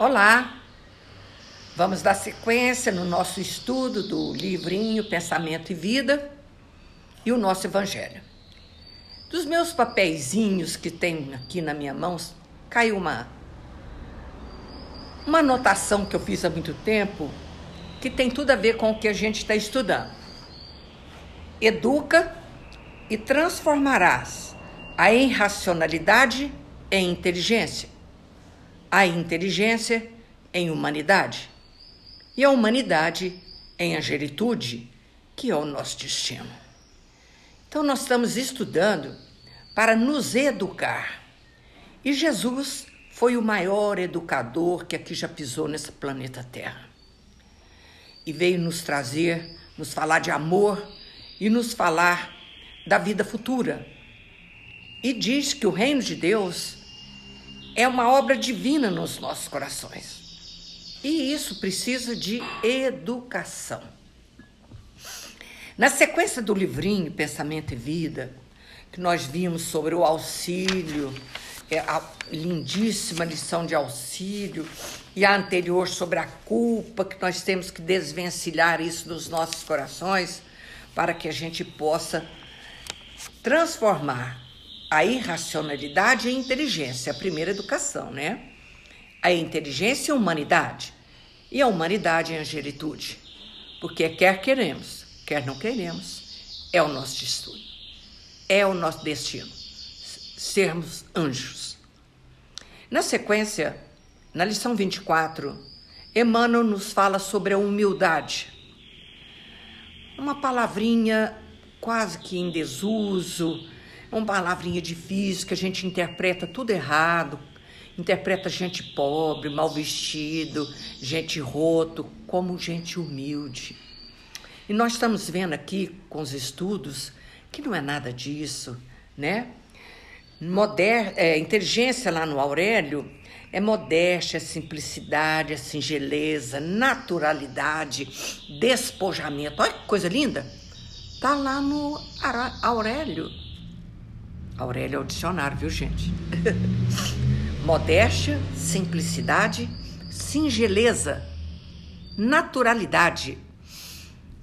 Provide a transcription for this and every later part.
Olá! Vamos dar sequência no nosso estudo do livrinho Pensamento e Vida e o nosso Evangelho. Dos meus papeizinhos que tem aqui na minha mão, caiu uma, uma anotação que eu fiz há muito tempo que tem tudo a ver com o que a gente está estudando. Educa e transformarás a irracionalidade em inteligência a inteligência em humanidade e a humanidade em angelitude, que é o nosso destino. Então, nós estamos estudando para nos educar. E Jesus foi o maior educador que aqui já pisou nesse planeta Terra. E veio nos trazer, nos falar de amor e nos falar da vida futura. E diz que o reino de Deus é uma obra divina nos nossos corações. E isso precisa de educação. Na sequência do livrinho Pensamento e Vida, que nós vimos sobre o auxílio, é a lindíssima lição de auxílio, e a anterior sobre a culpa, que nós temos que desvencilhar isso dos nossos corações, para que a gente possa transformar a irracionalidade e a inteligência, a primeira educação, né? A inteligência e a humanidade. E a humanidade e a angelitude. Porque quer queremos, quer não queremos, é o nosso destino. É o nosso destino. Sermos anjos. Na sequência, na lição 24, Emmanuel nos fala sobre a humildade. Uma palavrinha quase que em desuso, uma palavrinha difícil que a gente interpreta tudo errado, interpreta gente pobre, mal vestido, gente roto, como gente humilde. E nós estamos vendo aqui com os estudos que não é nada disso, né? Moder é, inteligência lá no Aurélio é modéstia, é simplicidade, é singeleza, naturalidade, despojamento. Olha que coisa linda! Tá lá no Aurélio. Aurélio é o dicionário, viu, gente? Modéstia, simplicidade, singeleza, naturalidade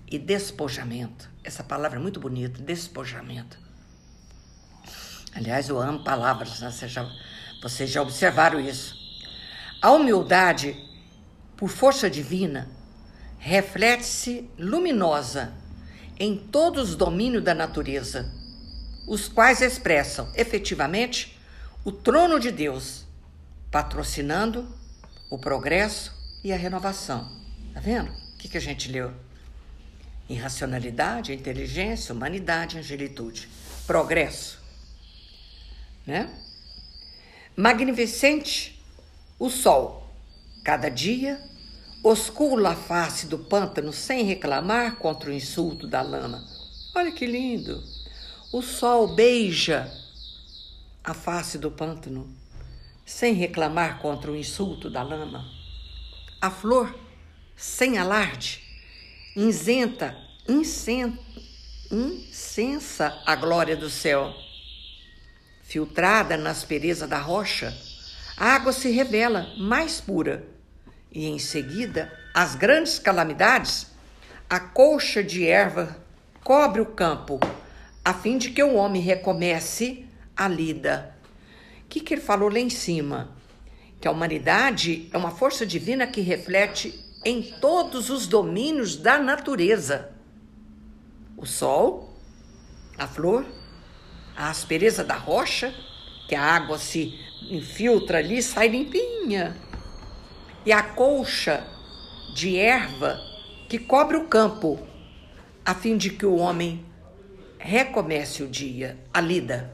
e despojamento. Essa palavra é muito bonita, despojamento. Aliás, eu amo palavras, né? Vocês já, vocês já observaram isso. A humildade, por força divina, reflete-se luminosa em todos os domínios da natureza os quais expressam efetivamente o trono de Deus, patrocinando o progresso e a renovação. Tá vendo? O que, que a gente leu? Irracionalidade, inteligência, humanidade, angelitude. Progresso. Né? Magnificente o sol. Cada dia oscula a face do pântano sem reclamar contra o insulto da lama. Olha que lindo! O sol beija a face do pântano, sem reclamar contra o insulto da lama. A flor, sem alarde, isenta, incensa a glória do céu. Filtrada na aspereza da rocha, a água se revela mais pura e em seguida as grandes calamidades, a colcha de erva cobre o campo a fim de que o homem recomece a lida. O que, que ele falou lá em cima? Que a humanidade é uma força divina que reflete em todos os domínios da natureza: o sol, a flor, a aspereza da rocha, que a água se infiltra ali, sai limpinha, e a colcha de erva que cobre o campo, a fim de que o homem recomece o dia, a lida.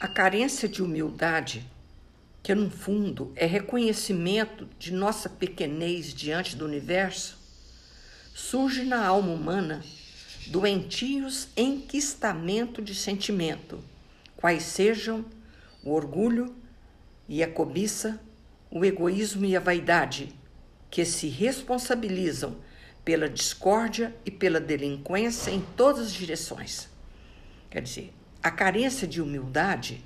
A carência de humildade, que no fundo é reconhecimento de nossa pequenez diante do universo, surge na alma humana doentios enquistamento de sentimento, quais sejam o orgulho e a cobiça, o egoísmo e a vaidade, que se responsabilizam pela discórdia e pela delinquência em todas as direções. Quer dizer, a carência de humildade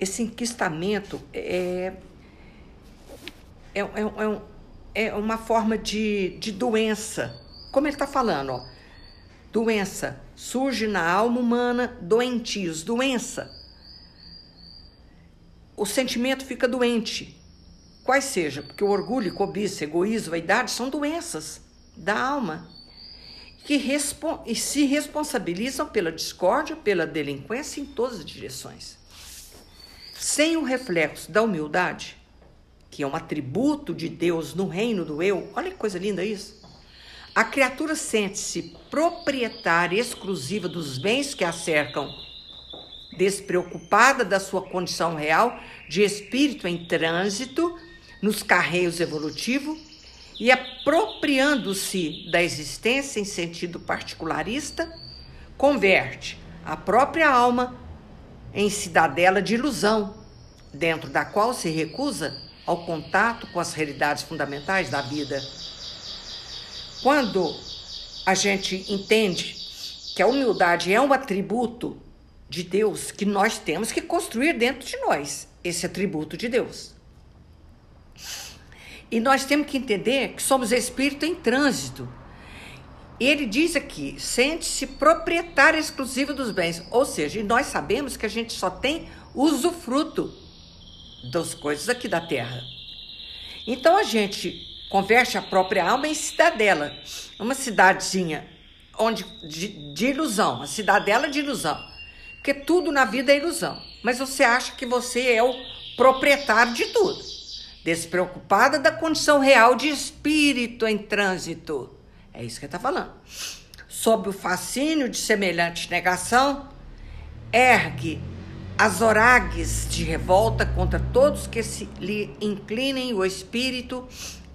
esse enquistamento é, é, é, é, é uma forma de, de doença. Como ele está falando, ó, doença surge na alma humana, doentios, doença. O sentimento fica doente, quais seja, porque o orgulho, cobiça, egoísmo, vaidade são doenças da alma que e se responsabilizam pela discórdia, pela delinquência em todas as direções. Sem o reflexo da humildade, que é um atributo de Deus no reino do eu, olha que coisa linda isso. A criatura sente-se proprietária exclusiva dos bens que a cercam, despreocupada da sua condição real de espírito em trânsito nos carreios evolutivo e apropriando-se da existência em sentido particularista, converte a própria alma em cidadela de ilusão, dentro da qual se recusa ao contato com as realidades fundamentais da vida. Quando a gente entende que a humildade é um atributo de Deus que nós temos que construir dentro de nós, esse atributo de Deus. E nós temos que entender que somos espírito em trânsito. Ele diz aqui: sente-se proprietário exclusivo dos bens. Ou seja, e nós sabemos que a gente só tem usufruto das coisas aqui da terra. Então a gente converte a própria alma em cidadela, uma cidadezinha onde de, de ilusão, a cidadela de ilusão. Porque tudo na vida é ilusão. Mas você acha que você é o proprietário de tudo despreocupada da condição real de espírito em trânsito. É isso que está falando. Sob o fascínio de semelhante negação, ergue as oragues de revolta contra todos que se lhe inclinem o espírito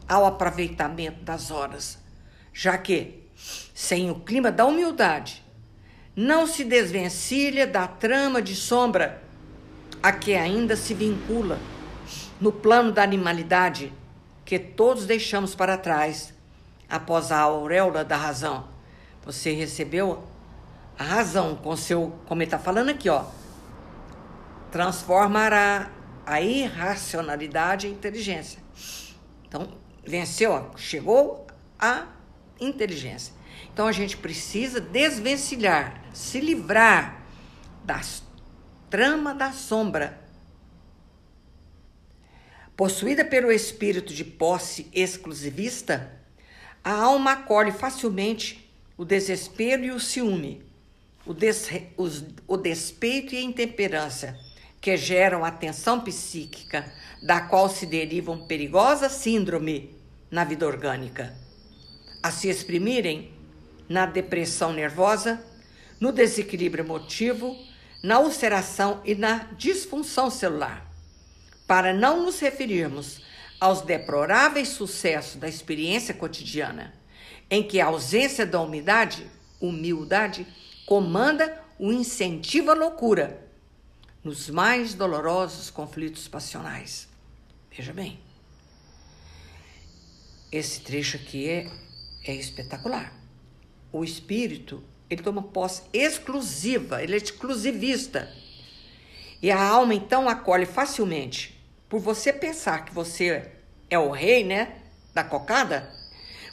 ao aproveitamento das horas, já que, sem o clima da humildade, não se desvencilha da trama de sombra a que ainda se vincula no plano da animalidade que todos deixamos para trás após a auréola da razão. Você recebeu a razão com seu, como ele está falando aqui, ó, transformará a irracionalidade em inteligência. Então, venceu, chegou a inteligência. Então a gente precisa desvencilhar, se livrar das trama da sombra Possuída pelo espírito de posse exclusivista, a alma acolhe facilmente o desespero e o ciúme, o, os, o despeito e a intemperança, que geram a tensão psíquica, da qual se derivam perigosa síndrome na vida orgânica, a se exprimirem na depressão nervosa, no desequilíbrio emotivo, na ulceração e na disfunção celular para não nos referirmos aos deploráveis sucessos da experiência cotidiana, em que a ausência da humildade, humildade comanda o incentivo à loucura nos mais dolorosos conflitos passionais. Veja bem, esse trecho aqui é, é espetacular. O espírito, ele toma posse exclusiva, ele é exclusivista. E a alma então acolhe facilmente por você pensar que você é o rei, né, da cocada,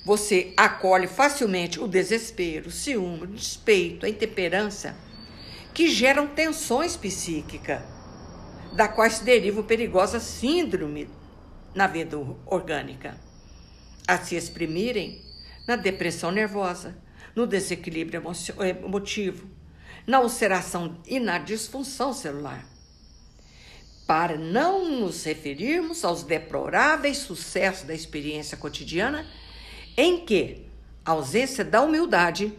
você acolhe facilmente o desespero, o ciúme, o despeito, a intemperança, que geram tensões psíquicas, da qual se deriva perigosa síndrome na vida orgânica, a se exprimirem na depressão nervosa, no desequilíbrio emotivo, na ulceração e na disfunção celular para não nos referirmos aos deploráveis sucessos da experiência cotidiana, em que a ausência da humildade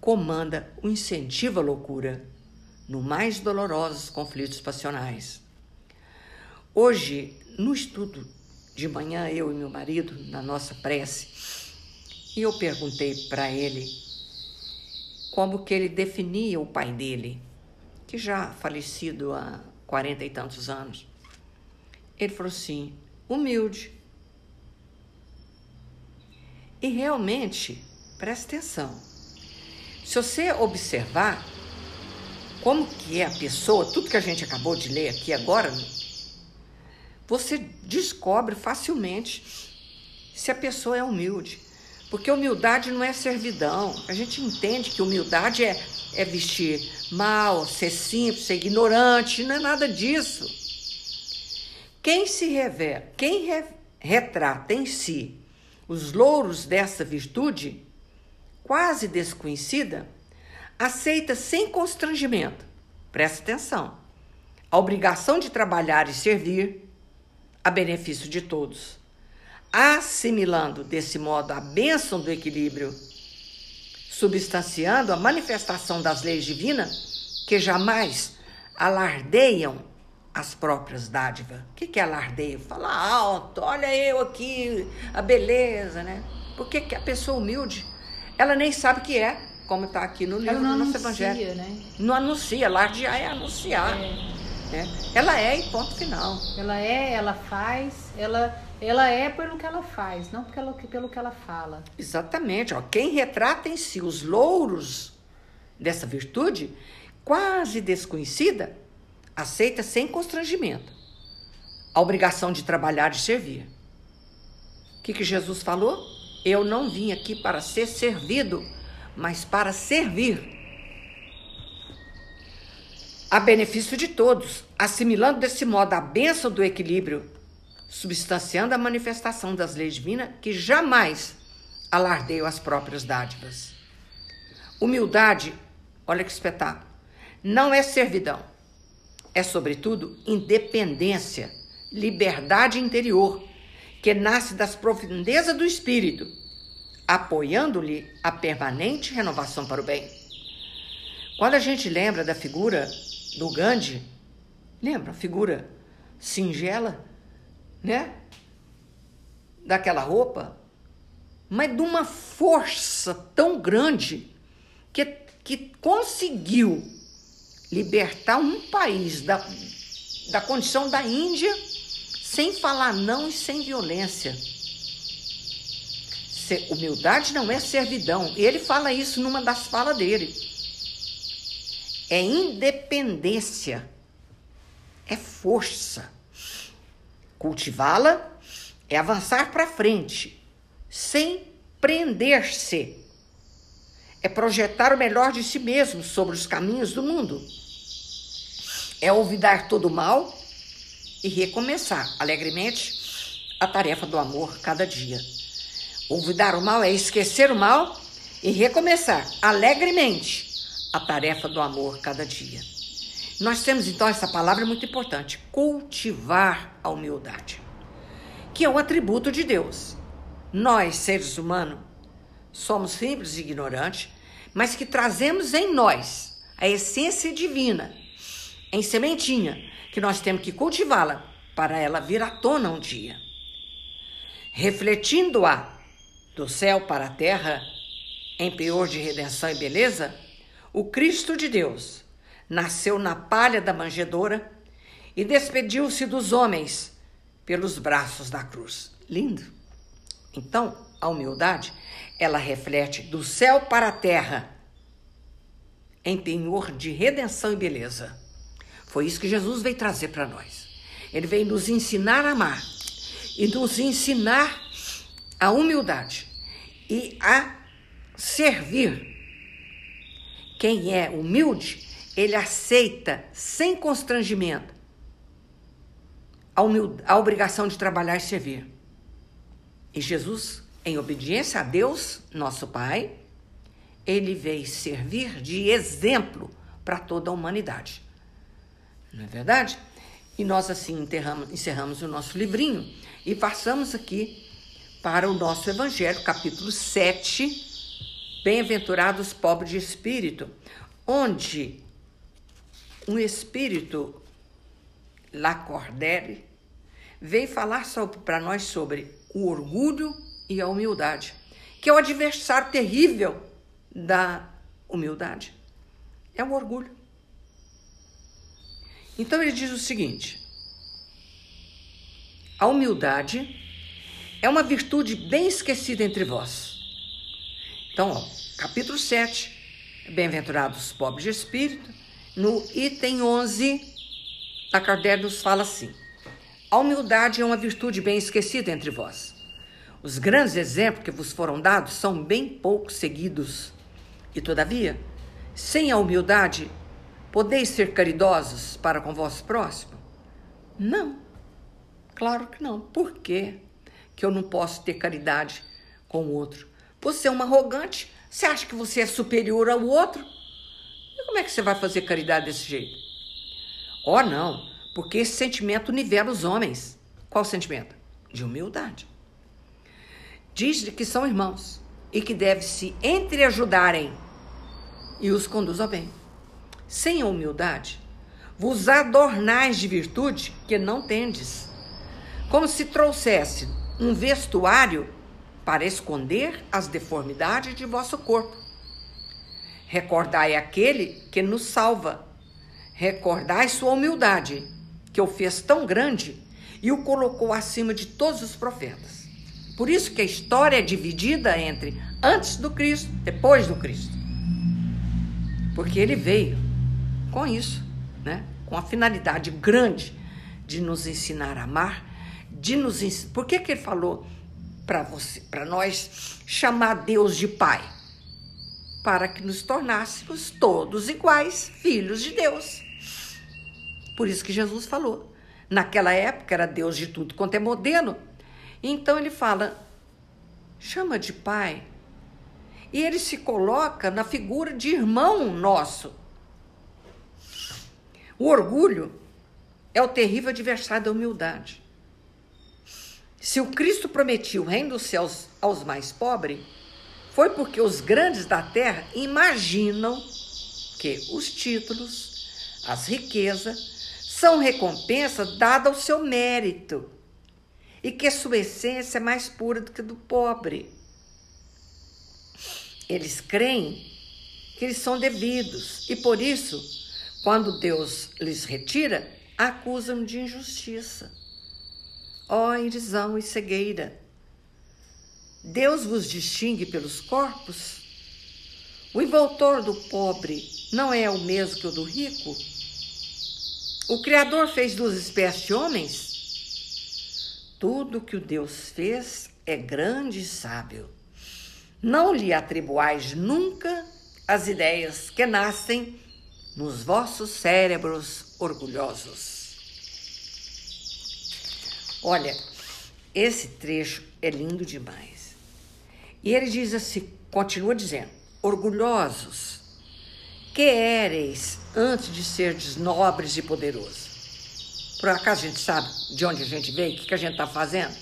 comanda o incentivo à loucura, no mais dolorosos conflitos passionais. Hoje, no estudo de manhã, eu e meu marido, na nossa prece, e eu perguntei para ele como que ele definia o pai dele, que já falecido há quarenta e tantos anos. Ele falou assim: humilde. E realmente, presta atenção. Se você observar, como que é a pessoa, tudo que a gente acabou de ler aqui agora, você descobre facilmente se a pessoa é humilde. Porque humildade não é servidão. A gente entende que humildade é, é vestir mal, ser simples, ser ignorante, não é nada disso. Quem se revela, quem re, retrata em si os louros dessa virtude, quase desconhecida, aceita sem constrangimento, presta atenção, a obrigação de trabalhar e servir a benefício de todos, assimilando desse modo a bênção do equilíbrio, substanciando a manifestação das leis divinas que jamais alardeiam as próprias dádivas. O que é alardeio? Fala alto, olha eu aqui, a beleza, né? Porque que a pessoa humilde, ela nem sabe o que é, como está aqui no livro do nosso anuncia, Evangelho. Né? Não anuncia, alardear é anunciar. É. Né? Ela é e ponto final. Ela é, ela faz, ela, ela é pelo que ela faz, não pelo, pelo que ela fala. Exatamente. Ó. Quem retrata em si os louros dessa virtude, quase desconhecida, aceita sem constrangimento a obrigação de trabalhar e servir. O que, que Jesus falou? Eu não vim aqui para ser servido, mas para servir a benefício de todos, assimilando desse modo a bênção do equilíbrio, substanciando a manifestação das leis divinas que jamais alardeiam as próprias dádivas. Humildade, olha que espetáculo, não é servidão, é sobretudo independência, liberdade interior, que nasce das profundezas do espírito, apoiando-lhe a permanente renovação para o bem. Quando a gente lembra da figura do Gandhi, lembra? Figura singela, né? Daquela roupa, mas de uma força tão grande que, que conseguiu libertar um país da, da condição da Índia sem falar não e sem violência. Humildade não é servidão. Ele fala isso numa das falas dele é independência, é força. Cultivá-la é avançar para frente, sem prender-se. É projetar o melhor de si mesmo sobre os caminhos do mundo. É olvidar todo o mal e recomeçar alegremente a tarefa do amor cada dia. Olvidar o mal é esquecer o mal e recomeçar alegremente a tarefa do amor cada dia. Nós temos então essa palavra muito importante: cultivar a humildade, que é um atributo de Deus. Nós, seres humanos, somos simples e ignorantes, mas que trazemos em nós a essência divina, em sementinha, que nós temos que cultivá-la para ela vir à tona um dia. Refletindo-a do céu para a terra, em peor de redenção e beleza, o Cristo de Deus nasceu na palha da manjedoura e despediu-se dos homens pelos braços da cruz. Lindo. Então, a humildade, ela reflete do céu para a terra em penhor de redenção e beleza. Foi isso que Jesus veio trazer para nós. Ele veio nos ensinar a amar e nos ensinar a humildade e a servir quem é humilde, ele aceita sem constrangimento a, a obrigação de trabalhar e servir. E Jesus, em obediência a Deus, nosso Pai, ele veio servir de exemplo para toda a humanidade. Não é verdade? E nós assim encerramos o nosso livrinho e passamos aqui para o nosso Evangelho, capítulo 7, Bem-aventurados pobres de espírito, onde um espírito Lacordaire veio falar para nós sobre o orgulho e a humildade, que é o adversário terrível da humildade. É o orgulho. Então ele diz o seguinte: a humildade é uma virtude bem esquecida entre vós então, ó, capítulo 7, bem-aventurados os pobres de espírito, No item 11, a Kardec nos fala assim: A humildade é uma virtude bem esquecida entre vós. Os grandes exemplos que vos foram dados são bem pouco seguidos. E, todavia, sem a humildade, podeis ser caridosos para com vosso próximo? Não. Claro que não. Por quê que eu não posso ter caridade com o outro? Você é uma arrogante, você acha que você é superior ao outro? E como é que você vai fazer caridade desse jeito? Oh, não, porque esse sentimento nivela os homens. Qual sentimento? De humildade. Diz que são irmãos e que devem se entreajudarem e os conduz ao bem. Sem a humildade, vos adornais de virtude que não tendes, como se trouxesse um vestuário para esconder as deformidades de vosso corpo. Recordai aquele que nos salva. Recordai sua humildade, que o fez tão grande e o colocou acima de todos os profetas. Por isso que a história é dividida entre antes do Cristo, depois do Cristo. Porque ele veio com isso, né? Com a finalidade grande de nos ensinar a amar, de nos ensinar. Por que, que ele falou para você, para nós chamar Deus de Pai? Para que nos tornássemos todos iguais, filhos de Deus. Por isso que Jesus falou. Naquela época era Deus de tudo quanto é modelo. Então ele fala: chama de Pai e ele se coloca na figura de irmão nosso. O orgulho é o terrível adversário da humildade. Se o Cristo prometiu o reino dos céus aos mais pobres, foi porque os grandes da terra imaginam que os títulos, as riquezas, são recompensa dada ao seu mérito e que sua essência é mais pura do que do pobre. Eles creem que eles são devidos e por isso, quando Deus lhes retira, acusam de injustiça. Ó irisão e cegueira! Deus vos distingue pelos corpos? O envoltor do pobre não é o mesmo que o do rico? O Criador fez duas espécies de homens? Tudo que o Deus fez é grande e sábio. Não lhe atribuais nunca as ideias que nascem nos vossos cérebros orgulhosos. Olha, esse trecho é lindo demais. E ele diz assim, continua dizendo: orgulhosos, que éreis antes de serdes nobres e poderosos. Por acaso a gente sabe de onde a gente veio, o que, que a gente está fazendo?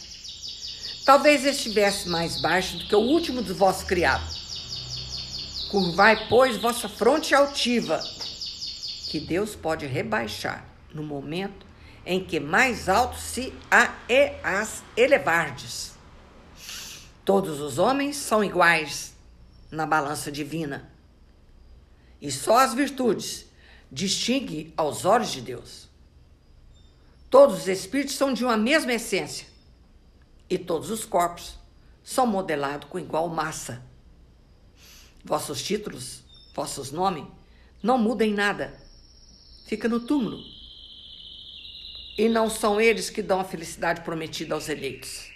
Talvez estivesse mais baixo do que o último dos vossos criados. Curvai, pois, vossa fronte altiva, que Deus pode rebaixar no momento em que mais alto se a as elevardes. Todos os homens são iguais na balança divina. E só as virtudes distinguem aos olhos de Deus. Todos os espíritos são de uma mesma essência e todos os corpos são modelados com igual massa. Vossos títulos, vossos nomes, não mudam em nada. Fica no túmulo. E não são eles que dão a felicidade prometida aos eleitos.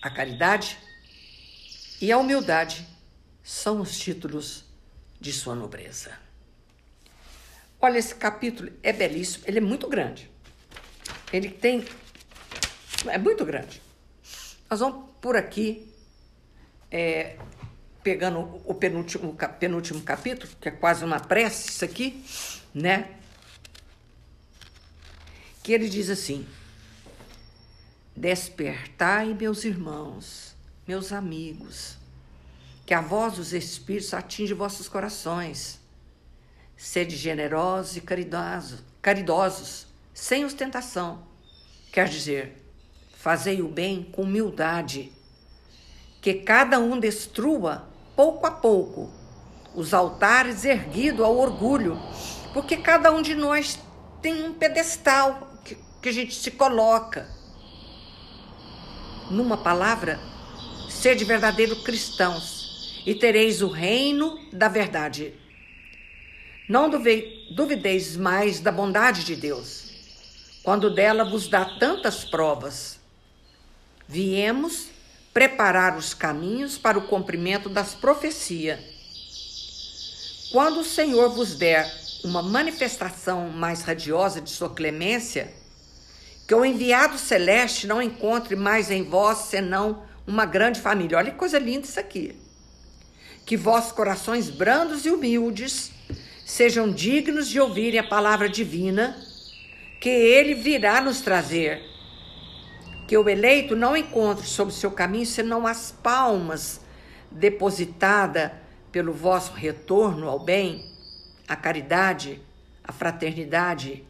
A caridade e a humildade são os títulos de sua nobreza. Olha, esse capítulo é belíssimo, ele é muito grande. Ele tem. É muito grande. Nós vamos por aqui, é, pegando o penúltimo, penúltimo capítulo, que é quase uma prece, isso aqui, né? Que ele diz assim: Despertai, meus irmãos, meus amigos, que a voz dos Espíritos atinge vossos corações. Sede generosos e caridosos, caridosos, sem ostentação. Quer dizer, Fazei o bem com humildade, que cada um destrua pouco a pouco os altares erguidos ao orgulho, porque cada um de nós tem um pedestal que, a gente se coloca. Numa palavra, sede verdadeiros cristãos e tereis o reino da verdade. Não duvideis mais da bondade de Deus, quando dela vos dá tantas provas. Viemos preparar os caminhos para o cumprimento das profecias. Quando o Senhor vos der uma manifestação mais radiosa de sua clemência, que o enviado celeste não encontre mais em vós senão uma grande família. Olha que coisa linda isso aqui. Que vossos corações brandos e humildes sejam dignos de ouvirem a palavra divina que ele virá nos trazer. Que o eleito não encontre sobre seu caminho senão as palmas depositada pelo vosso retorno ao bem, a caridade, a fraternidade,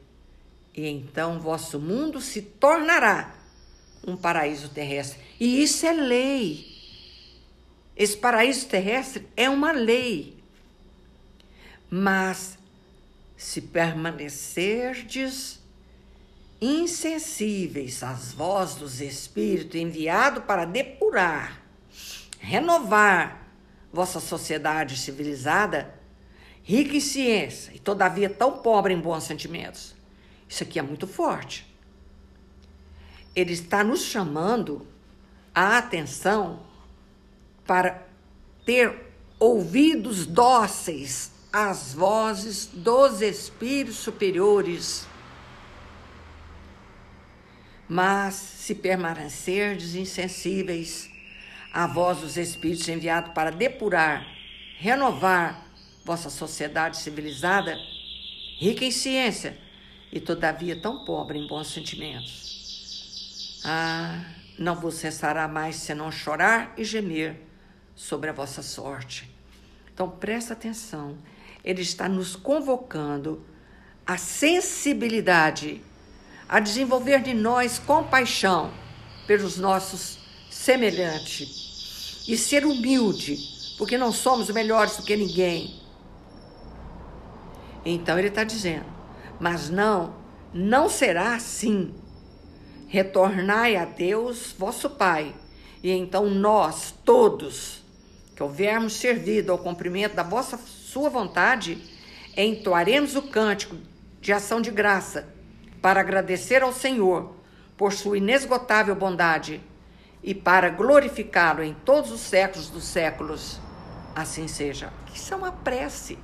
e então vosso mundo se tornará um paraíso terrestre. E isso é lei. Esse paraíso terrestre é uma lei. Mas se permanecerdes insensíveis às vozes dos Espíritos enviado para depurar, renovar vossa sociedade civilizada, rica em ciência e todavia tão pobre em bons sentimentos. Isso aqui é muito forte. Ele está nos chamando a atenção para ter ouvidos dóceis às vozes dos espíritos superiores. Mas se permanecerdes insensíveis à voz dos espíritos enviados para depurar, renovar vossa sociedade civilizada, rica em ciência e todavia tão pobre em bons sentimentos. Ah, não vos restará mais senão chorar e gemer sobre a vossa sorte. Então presta atenção, ele está nos convocando a sensibilidade, a desenvolver de nós compaixão pelos nossos semelhantes e ser humilde, porque não somos melhores do que ninguém. Então ele está dizendo, mas não, não será assim. Retornai a Deus, vosso Pai, e então nós, todos, que houvermos servido ao cumprimento da vossa sua vontade, entoaremos o cântico de ação de graça para agradecer ao Senhor por sua inesgotável bondade e para glorificá-lo em todos os séculos dos séculos. Assim seja. Isso é uma prece.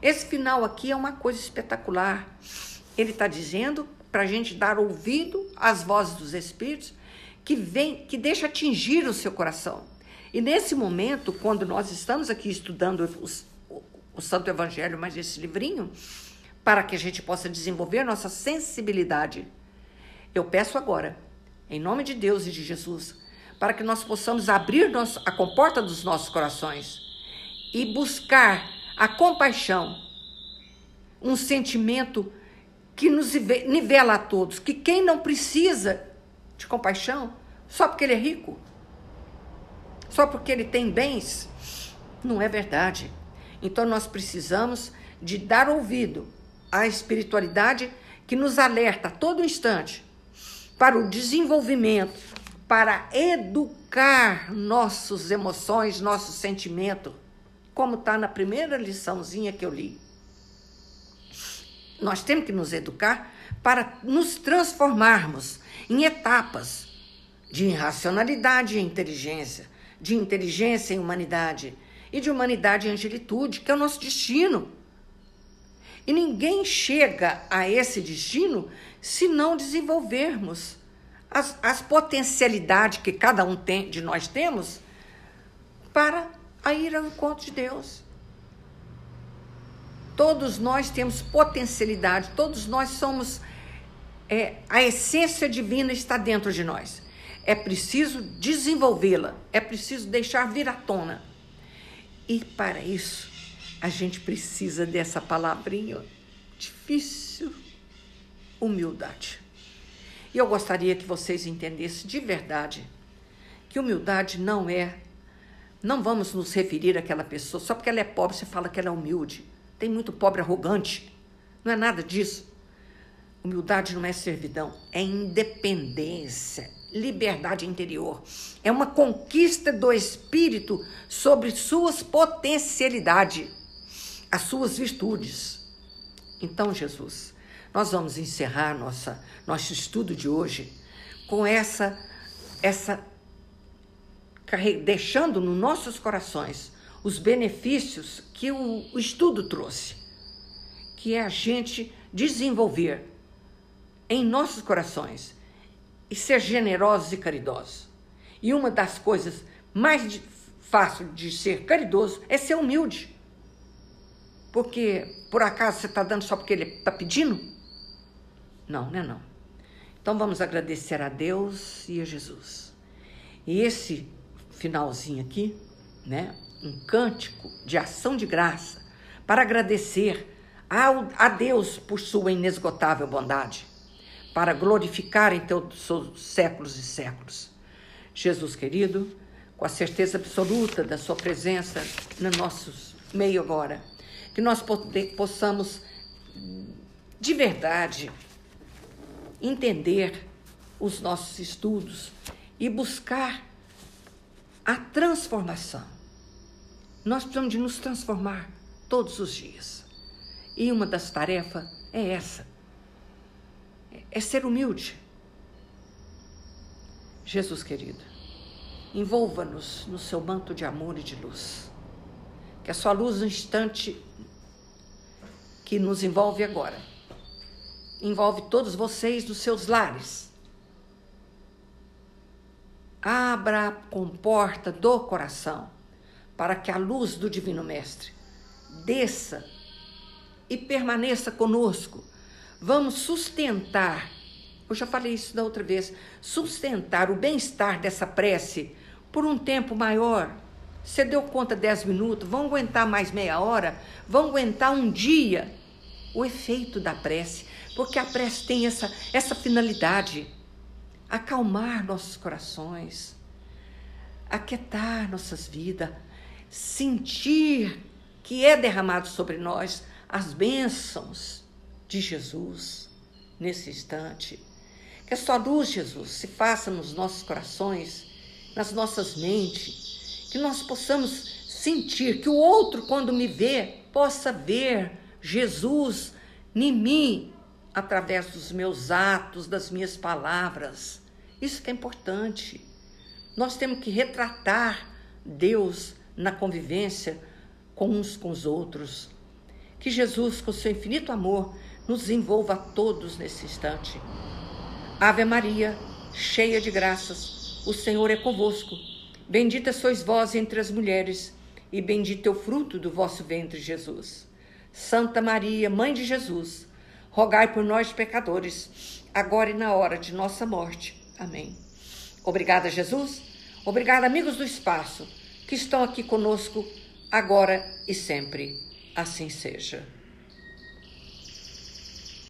Esse final aqui é uma coisa espetacular. Ele está dizendo para a gente dar ouvido às vozes dos Espíritos que vem, que deixa atingir o seu coração. E nesse momento, quando nós estamos aqui estudando os, o, o Santo Evangelho, mais esse livrinho, para que a gente possa desenvolver nossa sensibilidade, eu peço agora, em nome de Deus e de Jesus, para que nós possamos abrir nosso, a comporta dos nossos corações e buscar a compaixão, um sentimento que nos nivela a todos, que quem não precisa de compaixão, só porque ele é rico, só porque ele tem bens, não é verdade. Então nós precisamos de dar ouvido à espiritualidade que nos alerta a todo instante para o desenvolvimento, para educar nossas emoções, nosso sentimento, como está na primeira liçãozinha que eu li. Nós temos que nos educar para nos transformarmos em etapas de irracionalidade em inteligência, de inteligência em humanidade e de humanidade em angelitude, que é o nosso destino. E ninguém chega a esse destino se não desenvolvermos as, as potencialidades que cada um tem, de nós temos para ir ao encontro de Deus. Todos nós temos potencialidade, todos nós somos. É, a essência divina está dentro de nós. É preciso desenvolvê-la, é preciso deixar vir à tona. E para isso, a gente precisa dessa palavrinha difícil: humildade. E eu gostaria que vocês entendessem de verdade que humildade não é. Não vamos nos referir àquela pessoa só porque ela é pobre, você fala que ela é humilde. Tem muito pobre arrogante. Não é nada disso. Humildade não é servidão, é independência, liberdade interior. É uma conquista do espírito sobre suas potencialidades, as suas virtudes. Então, Jesus, nós vamos encerrar nossa, nosso estudo de hoje com essa, essa deixando nos nossos corações os benefícios que o, o estudo trouxe, que é a gente desenvolver em nossos corações e ser generosos e caridosos. E uma das coisas mais fácil de ser caridoso é ser humilde. Porque por acaso você está dando só porque ele está pedindo? Não, não é não. Então vamos agradecer a Deus e a Jesus. E esse finalzinho aqui, né? Um cântico de ação de graça para agradecer ao, a Deus por sua inesgotável bondade, para glorificar em todos os séculos e séculos. Jesus querido, com a certeza absoluta da sua presença no nosso meio agora, que nós possamos de verdade entender os nossos estudos e buscar a transformação. Nós precisamos de nos transformar todos os dias. E uma das tarefas é essa: é ser humilde. Jesus querido, envolva-nos no seu manto de amor e de luz. Que a sua luz, no instante que nos envolve agora, envolve todos vocês nos seus lares. Abra a comporta do coração para que a luz do Divino Mestre desça e permaneça conosco. Vamos sustentar, eu já falei isso da outra vez, sustentar o bem-estar dessa prece por um tempo maior. Você deu conta 10 minutos, vão aguentar mais meia hora, vão aguentar um dia o efeito da prece, porque a prece tem essa, essa finalidade: acalmar nossos corações, aquietar nossas vidas, sentir que é derramado sobre nós as bênçãos de Jesus nesse instante. Que a sua luz, Jesus, se faça nos nossos corações, nas nossas mentes, que nós possamos sentir, que o outro, quando me vê, possa ver Jesus em mim, através dos meus atos, das minhas palavras. Isso que é importante. Nós temos que retratar Deus na convivência com uns com os outros. Que Jesus, com seu infinito amor, nos envolva a todos nesse instante. Ave Maria, cheia de graças, o Senhor é convosco. Bendita sois vós entre as mulheres, e bendito é o fruto do vosso ventre, Jesus. Santa Maria, Mãe de Jesus, rogai por nós, pecadores, agora e na hora de nossa morte. Amém. Obrigada, Jesus. Obrigada, amigos do espaço, que estão aqui conosco agora e sempre. Assim seja.